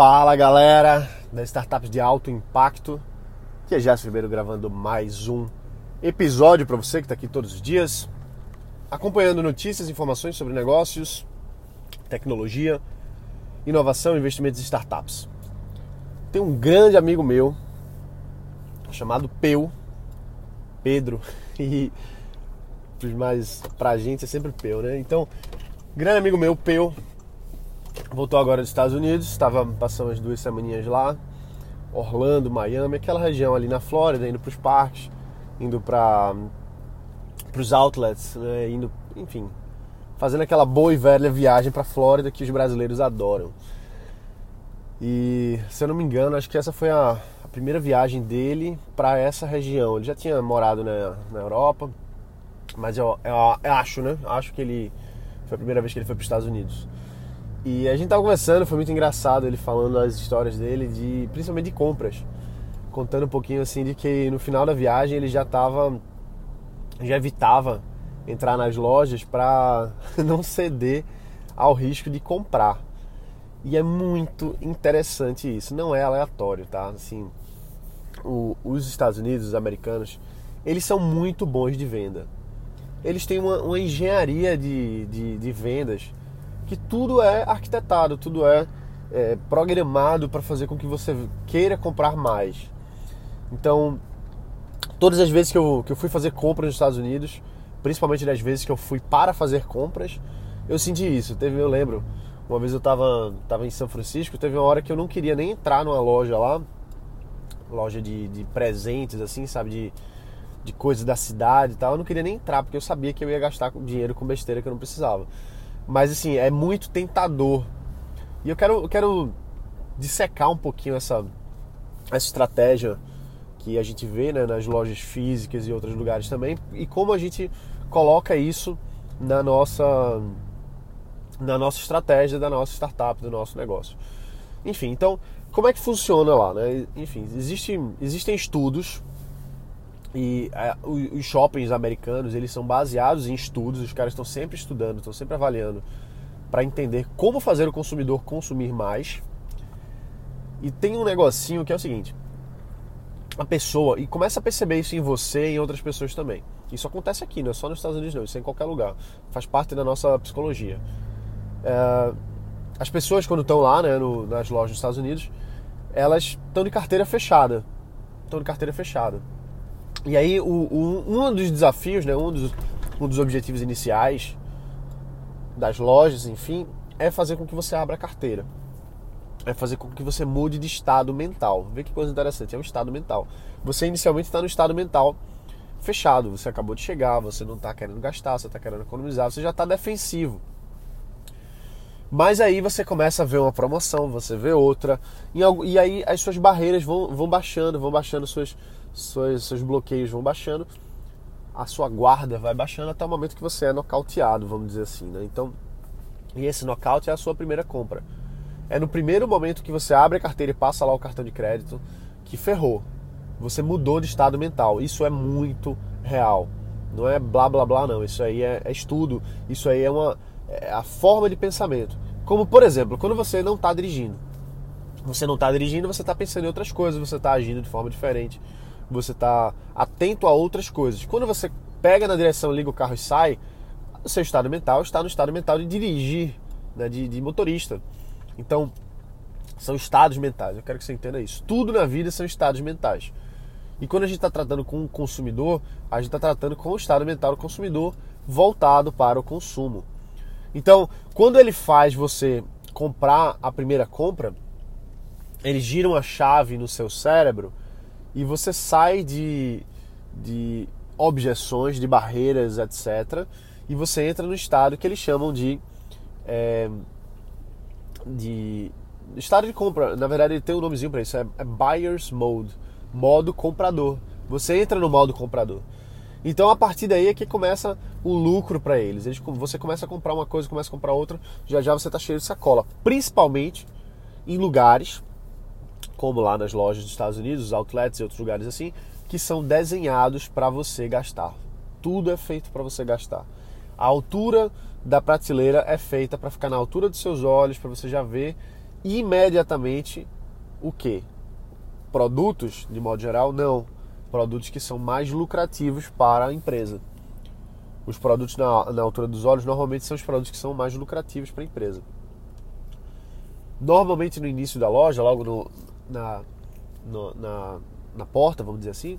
Fala galera das startups de alto impacto, que é Jéssica Ribeiro gravando mais um episódio para você que está aqui todos os dias, acompanhando notícias, informações sobre negócios, tecnologia, inovação, investimentos e startups. Tem um grande amigo meu chamado Peu, Pedro, e mais pra gente é sempre Peu, né? Então, grande amigo meu, Peu, voltou agora dos Estados Unidos, estava passando as duas semaninhas lá, Orlando, Miami, aquela região ali na Flórida, indo para os parques, indo para os outlets, né, indo, enfim, fazendo aquela boa e velha viagem para a Flórida que os brasileiros adoram. E se eu não me engano, acho que essa foi a, a primeira viagem dele para essa região. Ele já tinha morado na, na Europa, mas eu, eu, eu acho, né? Acho que ele foi a primeira vez que ele foi para os Estados Unidos. E a gente tava conversando, foi muito engraçado ele falando as histórias dele, de principalmente de compras. Contando um pouquinho assim de que no final da viagem ele já tava. já evitava entrar nas lojas para não ceder ao risco de comprar. E é muito interessante isso, não é aleatório, tá? Assim, o, os Estados Unidos, os americanos, eles são muito bons de venda. Eles têm uma, uma engenharia de, de, de vendas que tudo é arquitetado, tudo é, é programado para fazer com que você queira comprar mais. Então, todas as vezes que eu, que eu fui fazer compras nos Estados Unidos, principalmente das vezes que eu fui para fazer compras, eu senti isso. Teve, eu lembro, uma vez eu estava tava em São Francisco, teve uma hora que eu não queria nem entrar numa loja lá, loja de, de presentes, assim, sabe, de, de coisas da cidade e tal. Eu não queria nem entrar, porque eu sabia que eu ia gastar dinheiro com besteira que eu não precisava. Mas assim, é muito tentador. E eu quero, eu quero dissecar um pouquinho essa, essa estratégia que a gente vê né, nas lojas físicas e outros lugares também e como a gente coloca isso na nossa na nossa estratégia da nossa startup, do nosso negócio. Enfim, então, como é que funciona lá? Né? Enfim, existe, existem estudos e é, os shoppings americanos, eles são baseados em estudos, os caras estão sempre estudando, estão sempre avaliando para entender como fazer o consumidor consumir mais. E tem um negocinho que é o seguinte: a pessoa, e começa a perceber isso em você e em outras pessoas também. Isso acontece aqui, não é só nos Estados Unidos, não, isso é em qualquer lugar. Faz parte da nossa psicologia. É, as pessoas, quando estão lá né, no, nas lojas dos Estados Unidos, elas estão de carteira fechada. Estão de carteira fechada. E aí, o, o, um dos desafios, né, um, dos, um dos objetivos iniciais das lojas, enfim, é fazer com que você abra a carteira. É fazer com que você mude de estado mental. Vê que coisa interessante, é um estado mental. Você inicialmente está no estado mental fechado, você acabou de chegar, você não está querendo gastar, você está querendo economizar, você já está defensivo. Mas aí você começa a ver uma promoção, você vê outra, e aí as suas barreiras vão, vão baixando, vão baixando suas, suas, seus bloqueios vão baixando, a sua guarda vai baixando até o momento que você é nocauteado, vamos dizer assim, né? Então, e esse nocaute é a sua primeira compra. É no primeiro momento que você abre a carteira e passa lá o cartão de crédito que ferrou. Você mudou de estado mental. Isso é muito real. Não é blá blá blá, não. Isso aí é, é estudo. Isso aí é uma é a forma de pensamento. Como, por exemplo, quando você não está dirigindo. Você não está dirigindo, você está pensando em outras coisas, você está agindo de forma diferente você está atento a outras coisas. Quando você pega na direção, liga o carro e sai, o seu estado mental está no estado mental de dirigir, né, de, de motorista. Então, são estados mentais. Eu quero que você entenda isso. Tudo na vida são estados mentais. E quando a gente está tratando com o consumidor, a gente está tratando com o estado mental do consumidor voltado para o consumo. Então, quando ele faz você comprar a primeira compra, ele gira uma chave no seu cérebro e você sai de, de objeções, de barreiras, etc. E você entra no estado que eles chamam de, é, de estado de compra. Na verdade, ele tem um nomezinho para isso, é, é buyer's mode, modo comprador. Você entra no modo comprador. Então a partir daí é que começa o lucro para eles. eles. Você começa a comprar uma coisa, começa a comprar outra, já já você está cheio de sacola. Principalmente em lugares como lá nas lojas dos Estados Unidos, os outlets e outros lugares assim, que são desenhados para você gastar. Tudo é feito para você gastar. A altura da prateleira é feita para ficar na altura dos seus olhos, para você já ver imediatamente o que? Produtos, de modo geral, não. Produtos que são mais lucrativos para a empresa. Os produtos na, na altura dos olhos normalmente são os produtos que são mais lucrativos para a empresa. Normalmente no início da loja, logo no, na, na, na porta, vamos dizer assim,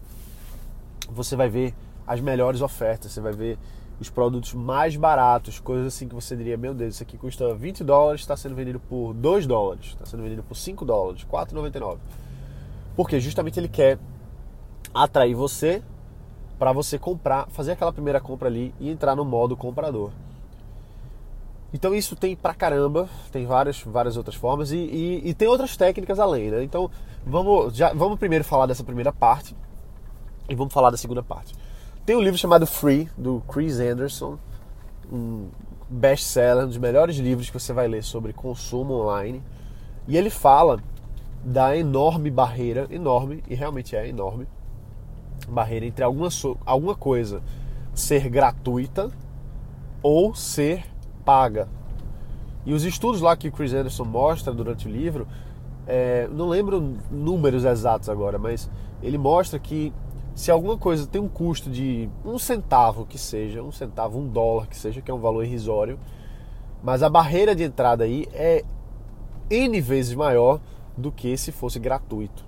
você vai ver as melhores ofertas, você vai ver os produtos mais baratos, coisas assim que você diria, meu Deus, isso aqui custa 20 dólares, está sendo vendido por 2 dólares, está sendo vendido por 5 dólares, 4,99. Porque justamente ele quer atrair você para você comprar, fazer aquela primeira compra ali e entrar no modo comprador. Então isso tem pra caramba, tem várias, várias outras formas e, e, e tem outras técnicas além, né? Então vamos, já, vamos primeiro falar dessa primeira parte e vamos falar da segunda parte. Tem um livro chamado Free, do Chris Anderson, um best-seller, um dos melhores livros que você vai ler sobre consumo online. E ele fala da enorme barreira, enorme, e realmente é enorme, barreira entre alguma, alguma coisa ser gratuita ou ser paga. E os estudos lá que o Chris Anderson mostra durante o livro, é, não lembro números exatos agora, mas ele mostra que se alguma coisa tem um custo de um centavo que seja, um centavo, um dólar que seja, que é um valor irrisório, mas a barreira de entrada aí é N vezes maior do que se fosse gratuito.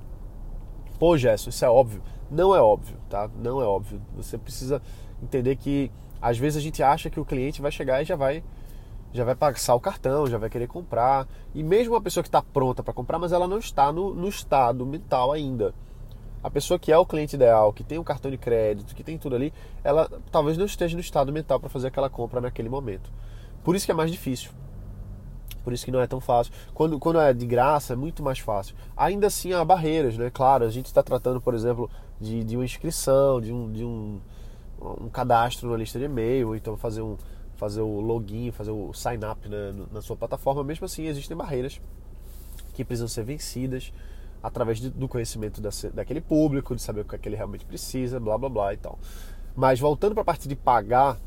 Pô, Gerson, isso é óbvio. Não é óbvio, tá? Não é óbvio. Você precisa entender que às vezes a gente acha que o cliente vai chegar e já vai já vai passar o cartão, já vai querer comprar. E mesmo uma pessoa que está pronta para comprar, mas ela não está no, no estado mental ainda a pessoa que é o cliente ideal, que tem o um cartão de crédito, que tem tudo ali, ela talvez não esteja no estado mental para fazer aquela compra naquele momento. Por isso que é mais difícil. Por isso que não é tão fácil. Quando, quando é de graça, é muito mais fácil. Ainda assim, há barreiras, né? Claro, a gente está tratando, por exemplo, de, de uma inscrição, de um, de um, um cadastro na lista de e-mail, ou então fazer, um, fazer o login, fazer o sign-up né, na sua plataforma. Mesmo assim, existem barreiras que precisam ser vencidas através de, do conhecimento desse, daquele público, de saber o que, é que ele realmente precisa, blá blá blá e tal. Mas voltando para a parte de pagar,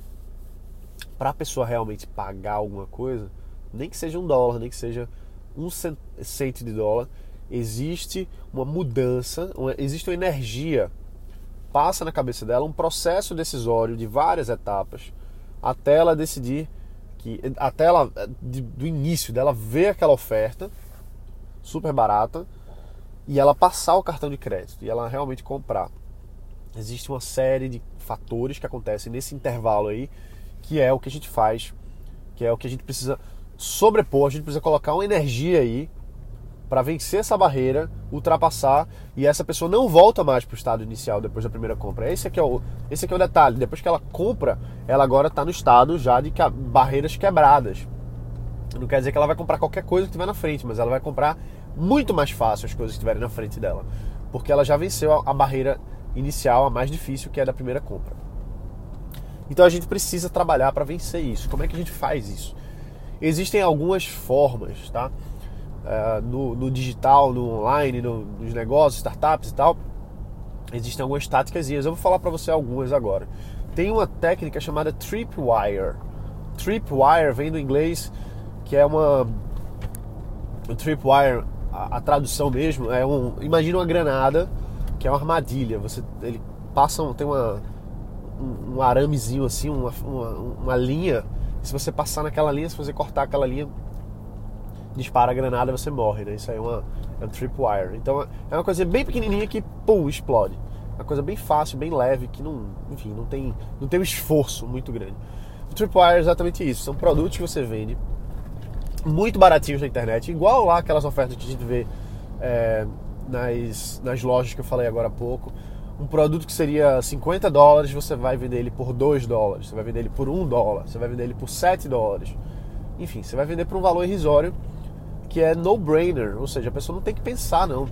para a pessoa realmente pagar alguma coisa, nem que seja um dólar, nem que seja um cento de dólar, existe uma mudança, uma, existe uma energia, passa na cabeça dela um processo decisório de várias etapas, até ela decidir que, até ela, de, do início dela ver aquela oferta super barata, e ela passar o cartão de crédito e ela realmente comprar. Existe uma série de fatores que acontecem nesse intervalo aí, que é o que a gente faz, que é o que a gente precisa sobrepor, a gente precisa colocar uma energia aí para vencer essa barreira, ultrapassar e essa pessoa não volta mais para o estado inicial depois da primeira compra. Esse aqui é o, esse aqui é o detalhe. Depois que ela compra, ela agora está no estado já de que, barreiras quebradas. Não quer dizer que ela vai comprar qualquer coisa que tiver na frente, mas ela vai comprar muito mais fácil as coisas que estiverem na frente dela, porque ela já venceu a, barreira inicial, a mais difícil, que é da primeira compra. Então a gente precisa trabalhar para vencer isso. Como é que a gente faz isso? Existem algumas formas, tá? No, no, digital, no online, no, nos negócios, startups e tal, existem algumas táticas. Eu vou falar para você algumas agora. Tem uma técnica chamada Tripwire. Tripwire vem do inglês, que é uma. O Tripwire a, a, tradução mesmo é um. Imagina uma granada, que é uma armadilha. Você, ele passa, um, tem uma, um, um aramezinho assim, uma, uma, uma linha. Se você passar naquela linha, se você cortar aquela linha, dispara a granada você morre, né? Isso aí é, uma, é um tripwire. Então é uma coisa bem pequenininha que, pum, explode. Uma coisa bem fácil, bem leve, que não, enfim, não tem, não tem um esforço muito grande. O tripwire é exatamente isso. São produtos que você vende muito baratinhos na internet, igual lá aquelas ofertas que a gente vê é, nas, nas lojas que eu falei agora há pouco. Um produto que seria 50 dólares, você vai vender ele por 2 dólares, você vai vender ele por 1 dólar, você vai vender ele por 7 dólares. Enfim, você vai vender por um valor irrisório que é no-brainer, ou seja, a pessoa não tem que pensar não.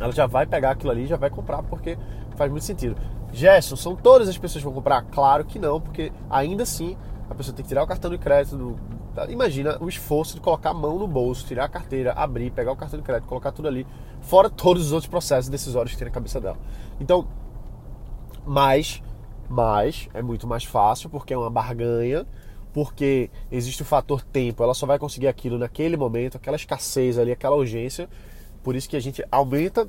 Ela já vai pegar aquilo ali já vai comprar porque faz muito sentido. Gerson, são todas as pessoas que vão comprar? Claro que não, porque ainda assim a pessoa tem que tirar o cartão de crédito do, Tá, imagina o esforço de colocar a mão no bolso, tirar a carteira, abrir, pegar o cartão de crédito, colocar tudo ali, fora todos os outros processos decisórios que tem na cabeça dela. Então, mas, mas é muito mais fácil porque é uma barganha, porque existe o fator tempo, ela só vai conseguir aquilo naquele momento, aquela escassez ali, aquela urgência. Por isso que a gente aumenta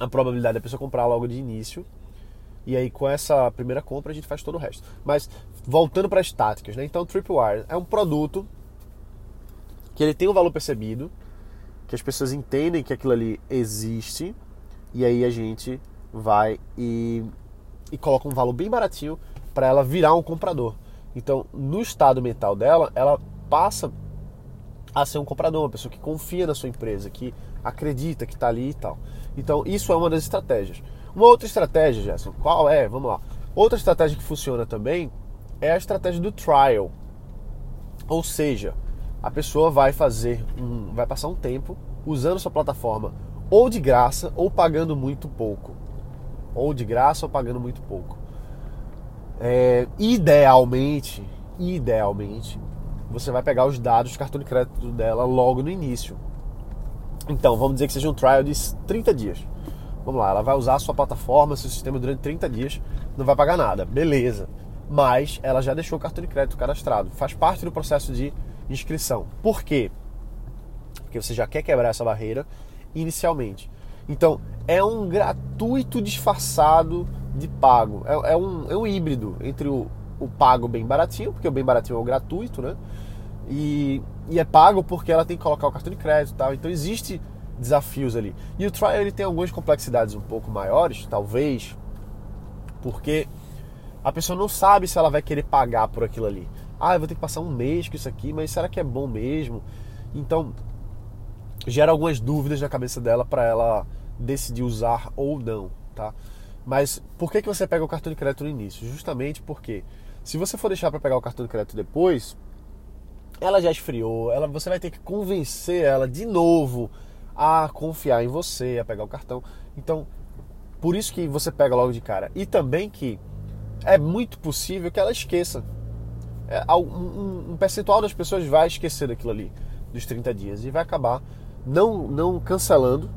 a probabilidade da pessoa comprar logo de início. E aí com essa primeira compra a gente faz todo o resto. Mas voltando para as táticas, né? Então Tripwire é um produto que ele tem um valor percebido, que as pessoas entendem que aquilo ali existe, e aí a gente vai e, e coloca um valor bem baratinho para ela virar um comprador. Então, no estado mental dela, ela passa a ser um comprador, uma pessoa que confia na sua empresa, que acredita que está ali e tal. Então, isso é uma das estratégias. Uma outra estratégia, Gerson, qual é? Vamos lá. Outra estratégia que funciona também é a estratégia do trial. Ou seja, a pessoa vai fazer um, vai passar um tempo usando sua plataforma ou de graça ou pagando muito pouco. Ou de graça ou pagando muito pouco. É, idealmente, idealmente, você vai pegar os dados do cartão de crédito dela logo no início. Então, vamos dizer que seja um trial de 30 dias. Vamos lá, ela vai usar a sua plataforma, seu sistema durante 30 dias, não vai pagar nada, beleza. Mas ela já deixou o cartão de crédito cadastrado, faz parte do processo de inscrição. Por quê? Porque você já quer quebrar essa barreira inicialmente. Então, é um gratuito disfarçado de pago. É, é, um, é um híbrido entre o, o pago bem baratinho, porque o bem baratinho é o gratuito, né? E, e é pago porque ela tem que colocar o cartão de crédito e tal. Então, existe desafios ali. E o trial ele tem algumas complexidades um pouco maiores, talvez, porque a pessoa não sabe se ela vai querer pagar por aquilo ali. Ah, eu vou ter que passar um mês com isso aqui, mas será que é bom mesmo? Então, gera algumas dúvidas na cabeça dela para ela decidir usar ou não, tá? Mas por que, que você pega o cartão de crédito no início? Justamente porque se você for deixar para pegar o cartão de crédito depois, ela já esfriou, ela, você vai ter que convencer ela de novo a confiar em você, a pegar o cartão. Então, por isso que você pega logo de cara. E também que é muito possível que ela esqueça. É, um, um percentual das pessoas vai esquecer daquilo ali, dos 30 dias, e vai acabar não, não cancelando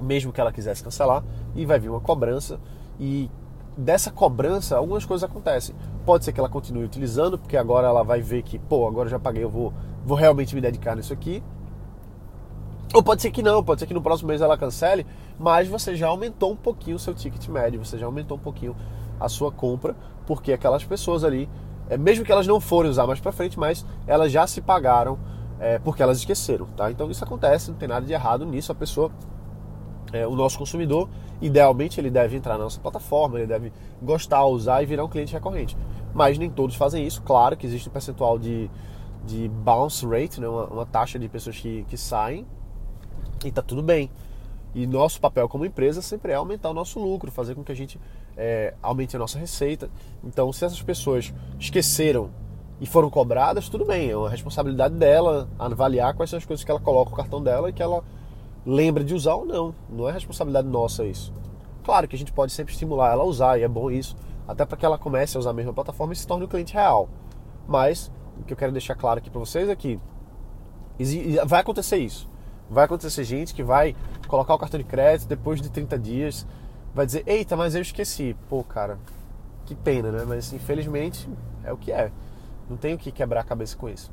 mesmo que ela quisesse cancelar, e vai vir uma cobrança. E dessa cobrança, algumas coisas acontecem. Pode ser que ela continue utilizando, porque agora ela vai ver que, pô, agora já paguei, eu vou, vou realmente me dedicar nisso aqui. Ou pode ser que não, pode ser que no próximo mês ela cancele, mas você já aumentou um pouquinho o seu ticket médio, você já aumentou um pouquinho a sua compra, porque aquelas pessoas ali, é, mesmo que elas não forem usar mais para frente, mas elas já se pagaram é, porque elas esqueceram, tá? Então isso acontece, não tem nada de errado nisso, a pessoa é, o nosso consumidor, idealmente ele deve entrar na nossa plataforma, ele deve gostar, usar e virar um cliente recorrente. Mas nem todos fazem isso. Claro que existe um percentual de, de bounce rate, né? uma, uma taxa de pessoas que, que saem, e tá tudo bem. E nosso papel como empresa sempre é aumentar o nosso lucro, fazer com que a gente é, aumente a nossa receita. Então, se essas pessoas esqueceram e foram cobradas, tudo bem, é uma responsabilidade dela avaliar quais são as coisas que ela coloca no cartão dela e que ela lembra de usar ou não. Não é responsabilidade nossa isso. Claro que a gente pode sempre estimular ela a usar, e é bom isso, até para que ela comece a usar a mesma plataforma e se torne um cliente real. Mas o que eu quero deixar claro aqui para vocês é que vai acontecer isso. Vai acontecer gente que vai colocar o cartão de crédito depois de 30 dias, vai dizer: Eita, mas eu esqueci. Pô, cara, que pena, né? Mas infelizmente é o que é. Não tenho que quebrar a cabeça com isso.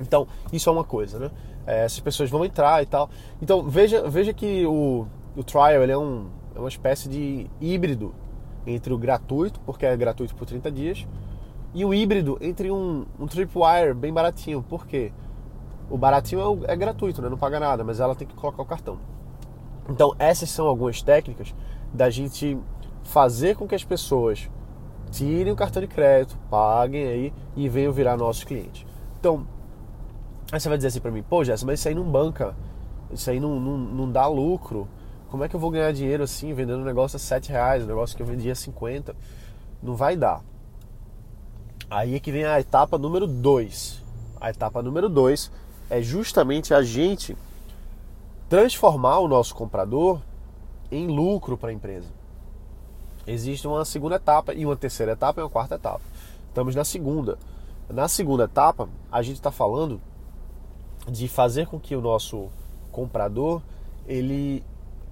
Então, isso é uma coisa, né? É, essas pessoas vão entrar e tal. Então, veja, veja que o, o trial ele é, um, é uma espécie de híbrido entre o gratuito, porque é gratuito por 30 dias, e o híbrido entre um, um tripwire bem baratinho. Por quê? O baratinho é, é gratuito, né? não paga nada, mas ela tem que colocar o cartão. Então, essas são algumas técnicas da gente fazer com que as pessoas tirem o cartão de crédito, paguem aí e venham virar nossos clientes. Então, Aí você vai dizer assim pra mim, pô, Jéssica, mas isso aí não banca, isso aí não, não, não dá lucro. Como é que eu vou ganhar dinheiro assim, vendendo um negócio a 7 reais, um negócio que eu vendia a 50? Não vai dar. Aí é que vem a etapa número 2. A etapa número 2 é justamente a gente transformar o nosso comprador em lucro para a empresa. Existe uma segunda etapa e uma terceira etapa e uma quarta etapa. Estamos na segunda. Na segunda etapa, a gente está falando de fazer com que o nosso comprador ele,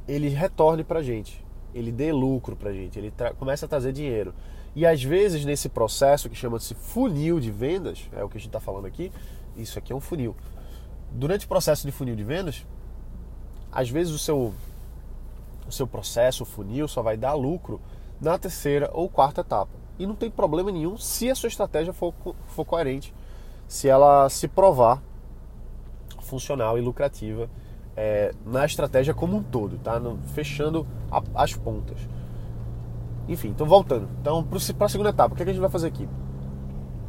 ele retorne para a gente, ele dê lucro para a gente, ele comece a trazer dinheiro. E às vezes nesse processo que chama-se funil de vendas, é o que a gente está falando aqui, isso aqui é um funil. Durante o processo de funil de vendas, às vezes o seu, o seu processo, o funil, só vai dar lucro na terceira ou quarta etapa. E não tem problema nenhum se a sua estratégia for, for coerente, se ela se provar funcional e lucrativa é, na estratégia como um todo, tá? No, fechando a, as pontas. Enfim, então voltando. Então, para a segunda etapa, o que, é que a gente vai fazer aqui?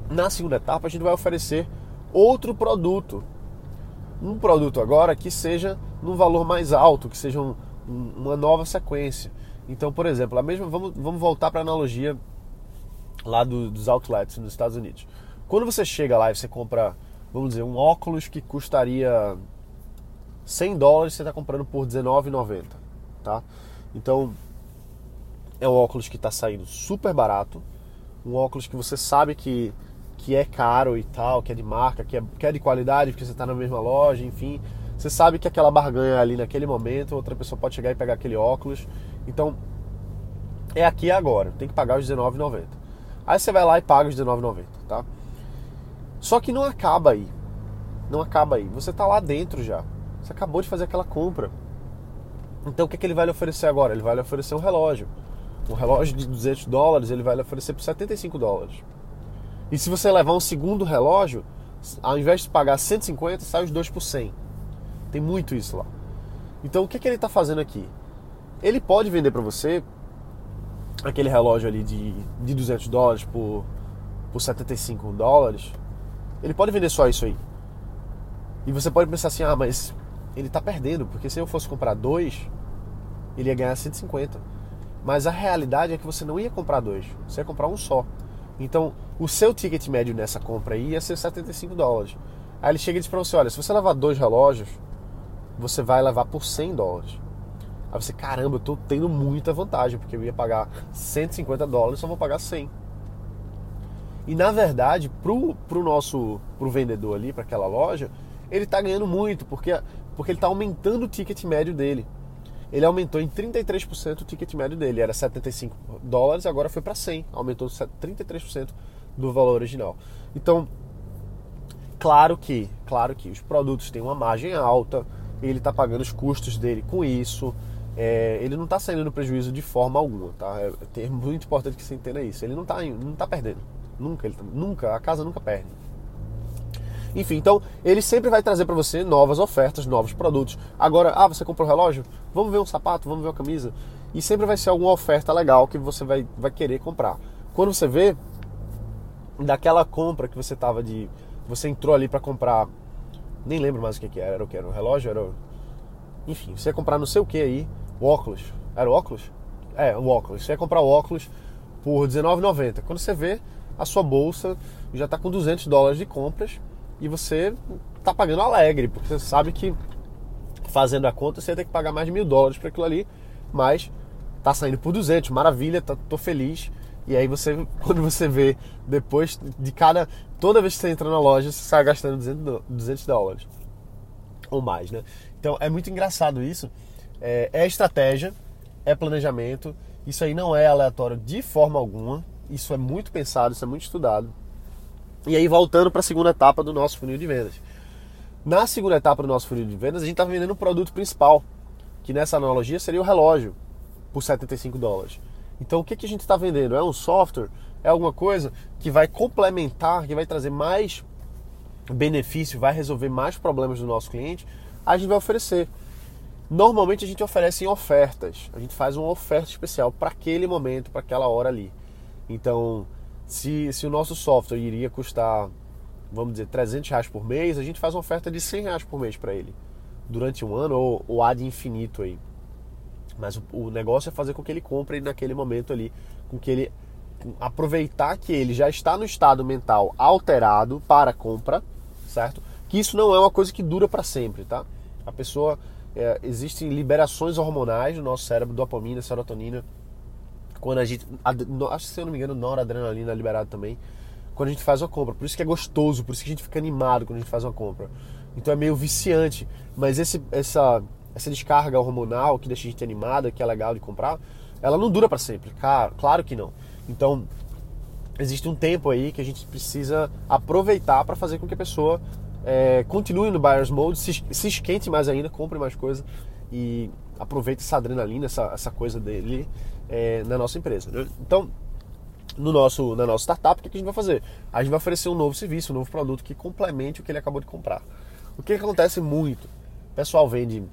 Na segunda etapa, a gente vai oferecer outro produto. Um produto agora que seja num valor mais alto, que seja um, um, uma nova sequência. Então, por exemplo, a mesma, vamos, vamos voltar para a analogia lá do, dos outlets nos Estados Unidos. Quando você chega lá e você compra, vamos dizer, um óculos que custaria 100 dólares, você está comprando por R$19,90, tá? Então, é um óculos que está saindo super barato, um óculos que você sabe que, que é caro e tal, que é de marca, que é, que é de qualidade, porque você está na mesma loja, enfim. Você sabe que aquela barganha é ali naquele momento, outra pessoa pode chegar e pegar aquele óculos. Então, é aqui agora, tem que pagar os R$19,90. Aí você vai lá e paga os R$19,90, tá? Só que não acaba aí. Não acaba aí. Você está lá dentro já. Você acabou de fazer aquela compra. Então o que, é que ele vai lhe oferecer agora? Ele vai lhe oferecer um relógio. Um relógio de 200 dólares ele vai lhe oferecer por 75 dólares. E se você levar um segundo relógio, ao invés de pagar 150, sai os dois por 100. Tem muito isso lá. Então o que, é que ele está fazendo aqui? Ele pode vender para você aquele relógio ali de, de 200 dólares por, por 75 dólares. Ele pode vender só isso aí. E você pode pensar assim: ah, mas ele está perdendo, porque se eu fosse comprar dois, ele ia ganhar 150. Mas a realidade é que você não ia comprar dois, você ia comprar um só. Então, o seu ticket médio nessa compra aí ia ser 75 dólares. Aí ele chega e diz para você: olha, se você levar dois relógios, você vai levar por 100 dólares. Aí você, caramba, eu tô tendo muita vantagem, porque eu ia pagar 150 dólares, só vou pagar 100. E na verdade, pro, pro nosso pro vendedor ali, para aquela loja, ele está ganhando muito, porque, porque ele está aumentando o ticket médio dele. Ele aumentou em 33% o ticket médio dele. Era 75 dólares, agora foi para 100. Aumentou 33% do valor original. Então, claro que, claro que os produtos têm uma margem alta, ele está pagando os custos dele com isso. É, ele não está saindo no prejuízo de forma alguma, tá? É, é muito importante que você entenda isso. Ele não está não tá perdendo. Nunca, ele nunca, a casa nunca perde. Enfim, então ele sempre vai trazer para você novas ofertas, novos produtos. Agora, ah, você comprou um relógio? Vamos ver um sapato, vamos ver uma camisa. E sempre vai ser alguma oferta legal que você vai, vai querer comprar. Quando você vê daquela compra que você tava de. Você entrou ali para comprar. Nem lembro mais o que, que era. Era o que? Era um relógio? Era. Enfim, você ia comprar não sei o que aí. O óculos. Era o óculos? É, o óculos. Você ia comprar o óculos por R$19,90. Quando você vê, a sua bolsa já está com 200 dólares de compras e você tá pagando alegre, porque você sabe que fazendo a conta você vai ter que pagar mais de mil dólares para aquilo ali, mas tá saindo por 200, maravilha, tá, tô feliz. E aí você, quando você vê depois de cada, toda vez que você entra na loja, você sai gastando 200, 200 dólares ou mais, né? Então é muito engraçado isso. É, é estratégia, é planejamento. Isso aí não é aleatório de forma alguma. Isso é muito pensado, isso é muito estudado. E aí, voltando para a segunda etapa do nosso funil de vendas. Na segunda etapa do nosso funil de vendas, a gente está vendendo o produto principal, que nessa analogia seria o relógio, por 75 dólares. Então, o que, que a gente está vendendo? É um software? É alguma coisa que vai complementar, que vai trazer mais benefício, vai resolver mais problemas do nosso cliente? A gente vai oferecer. Normalmente a gente oferece em ofertas. A gente faz uma oferta especial para aquele momento, para aquela hora ali. Então, se, se o nosso software iria custar, vamos dizer, 300 reais por mês, a gente faz uma oferta de 100 reais por mês para ele, durante um ano ou, ou ad infinito aí. Mas o, o, negócio é fazer com que ele compre naquele momento ali, com que ele aproveitar que ele já está no estado mental alterado para compra, certo? Que isso não é uma coisa que dura para sempre, tá? A pessoa é, existem liberações hormonais no nosso cérebro, dopamina, serotonina, quando a gente. Acho que se eu não me engano, noradrenalina é liberado também. Quando a gente faz uma compra. Por isso que é gostoso, por isso que a gente fica animado quando a gente faz uma compra. Então é meio viciante. Mas esse, essa, essa descarga hormonal que deixa a gente animada, que é legal de comprar, ela não dura para sempre. Claro, claro que não. Então, existe um tempo aí que a gente precisa aproveitar para fazer com que a pessoa é, continue no buyer's mode, se, se esquente mais ainda, compre mais coisa e aproveite essa adrenalina, essa, essa coisa dele é, na nossa empresa. Então, no nosso, na nossa startup, o que a gente vai fazer? A gente vai oferecer um novo serviço, um novo produto que complemente o que ele acabou de comprar. O que acontece muito? O pessoal vende,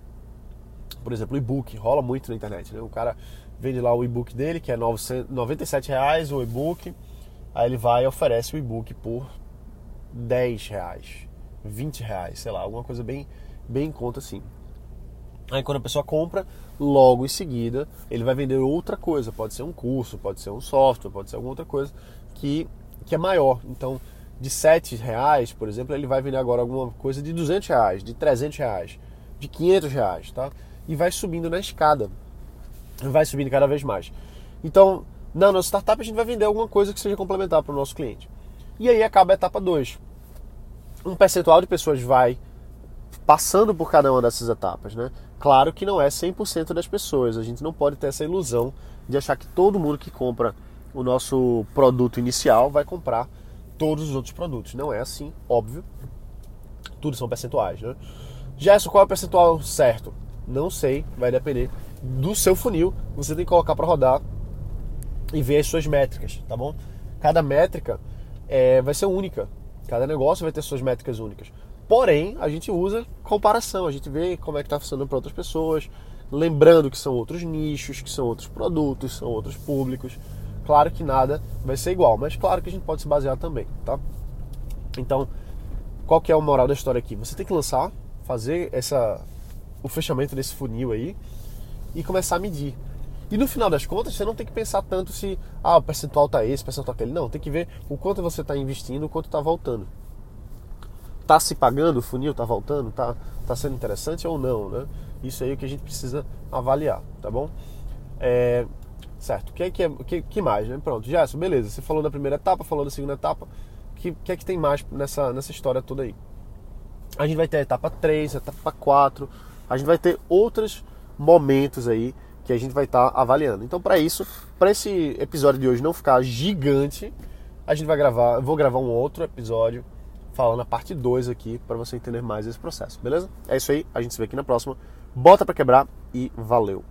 por exemplo, e-book, rola muito na internet. Né? O cara vende lá o e-book dele, que é 97 reais o e-book, aí ele vai e oferece o e-book por 10 reais, 20 reais, sei lá, alguma coisa bem, bem em conta assim. Aí quando a pessoa compra, logo em seguida ele vai vender outra coisa, pode ser um curso, pode ser um software, pode ser alguma outra coisa que, que é maior. Então, de 7 reais, por exemplo, ele vai vender agora alguma coisa de 200 reais, de 300 reais, de 500 reais, tá? E vai subindo na escada, vai subindo cada vez mais. Então, na nossa startup a gente vai vender alguma coisa que seja complementar para o nosso cliente. E aí acaba a etapa 2. Um percentual de pessoas vai passando por cada uma dessas etapas, né? Claro que não é 100% das pessoas, a gente não pode ter essa ilusão de achar que todo mundo que compra o nosso produto inicial vai comprar todos os outros produtos. Não é assim, óbvio. Tudo são percentuais, né? Gerson, qual é o percentual certo? Não sei, vai depender do seu funil. Você tem que colocar para rodar e ver as suas métricas, tá bom? Cada métrica é, vai ser única. Cada negócio vai ter suas métricas únicas. Porém, a gente usa comparação, a gente vê como é que está funcionando para outras pessoas, lembrando que são outros nichos, que são outros produtos, são outros públicos. Claro que nada vai ser igual, mas claro que a gente pode se basear também, tá? Então, qual que é o moral da história aqui? Você tem que lançar, fazer essa o fechamento desse funil aí e começar a medir. E no final das contas, você não tem que pensar tanto se ah, o percentual tá esse, o percentual tá aquele. Não, tem que ver o quanto você está investindo, o quanto está voltando tá se pagando, o funil tá voltando, tá, tá sendo interessante ou não, né? Isso aí é o que a gente precisa avaliar, tá bom? É, certo, o que, é que, é, que, que mais, né? Pronto, já beleza, você falou da primeira etapa, falou da segunda etapa, o que, que é que tem mais nessa, nessa história toda aí? A gente vai ter a etapa 3, a etapa 4, a gente vai ter outros momentos aí que a gente vai estar tá avaliando. Então, para isso, para esse episódio de hoje não ficar gigante, a gente vai gravar, vou gravar um outro episódio falando a parte 2 aqui para você entender mais esse processo, beleza? É isso aí, a gente se vê aqui na próxima. Bota para quebrar e valeu.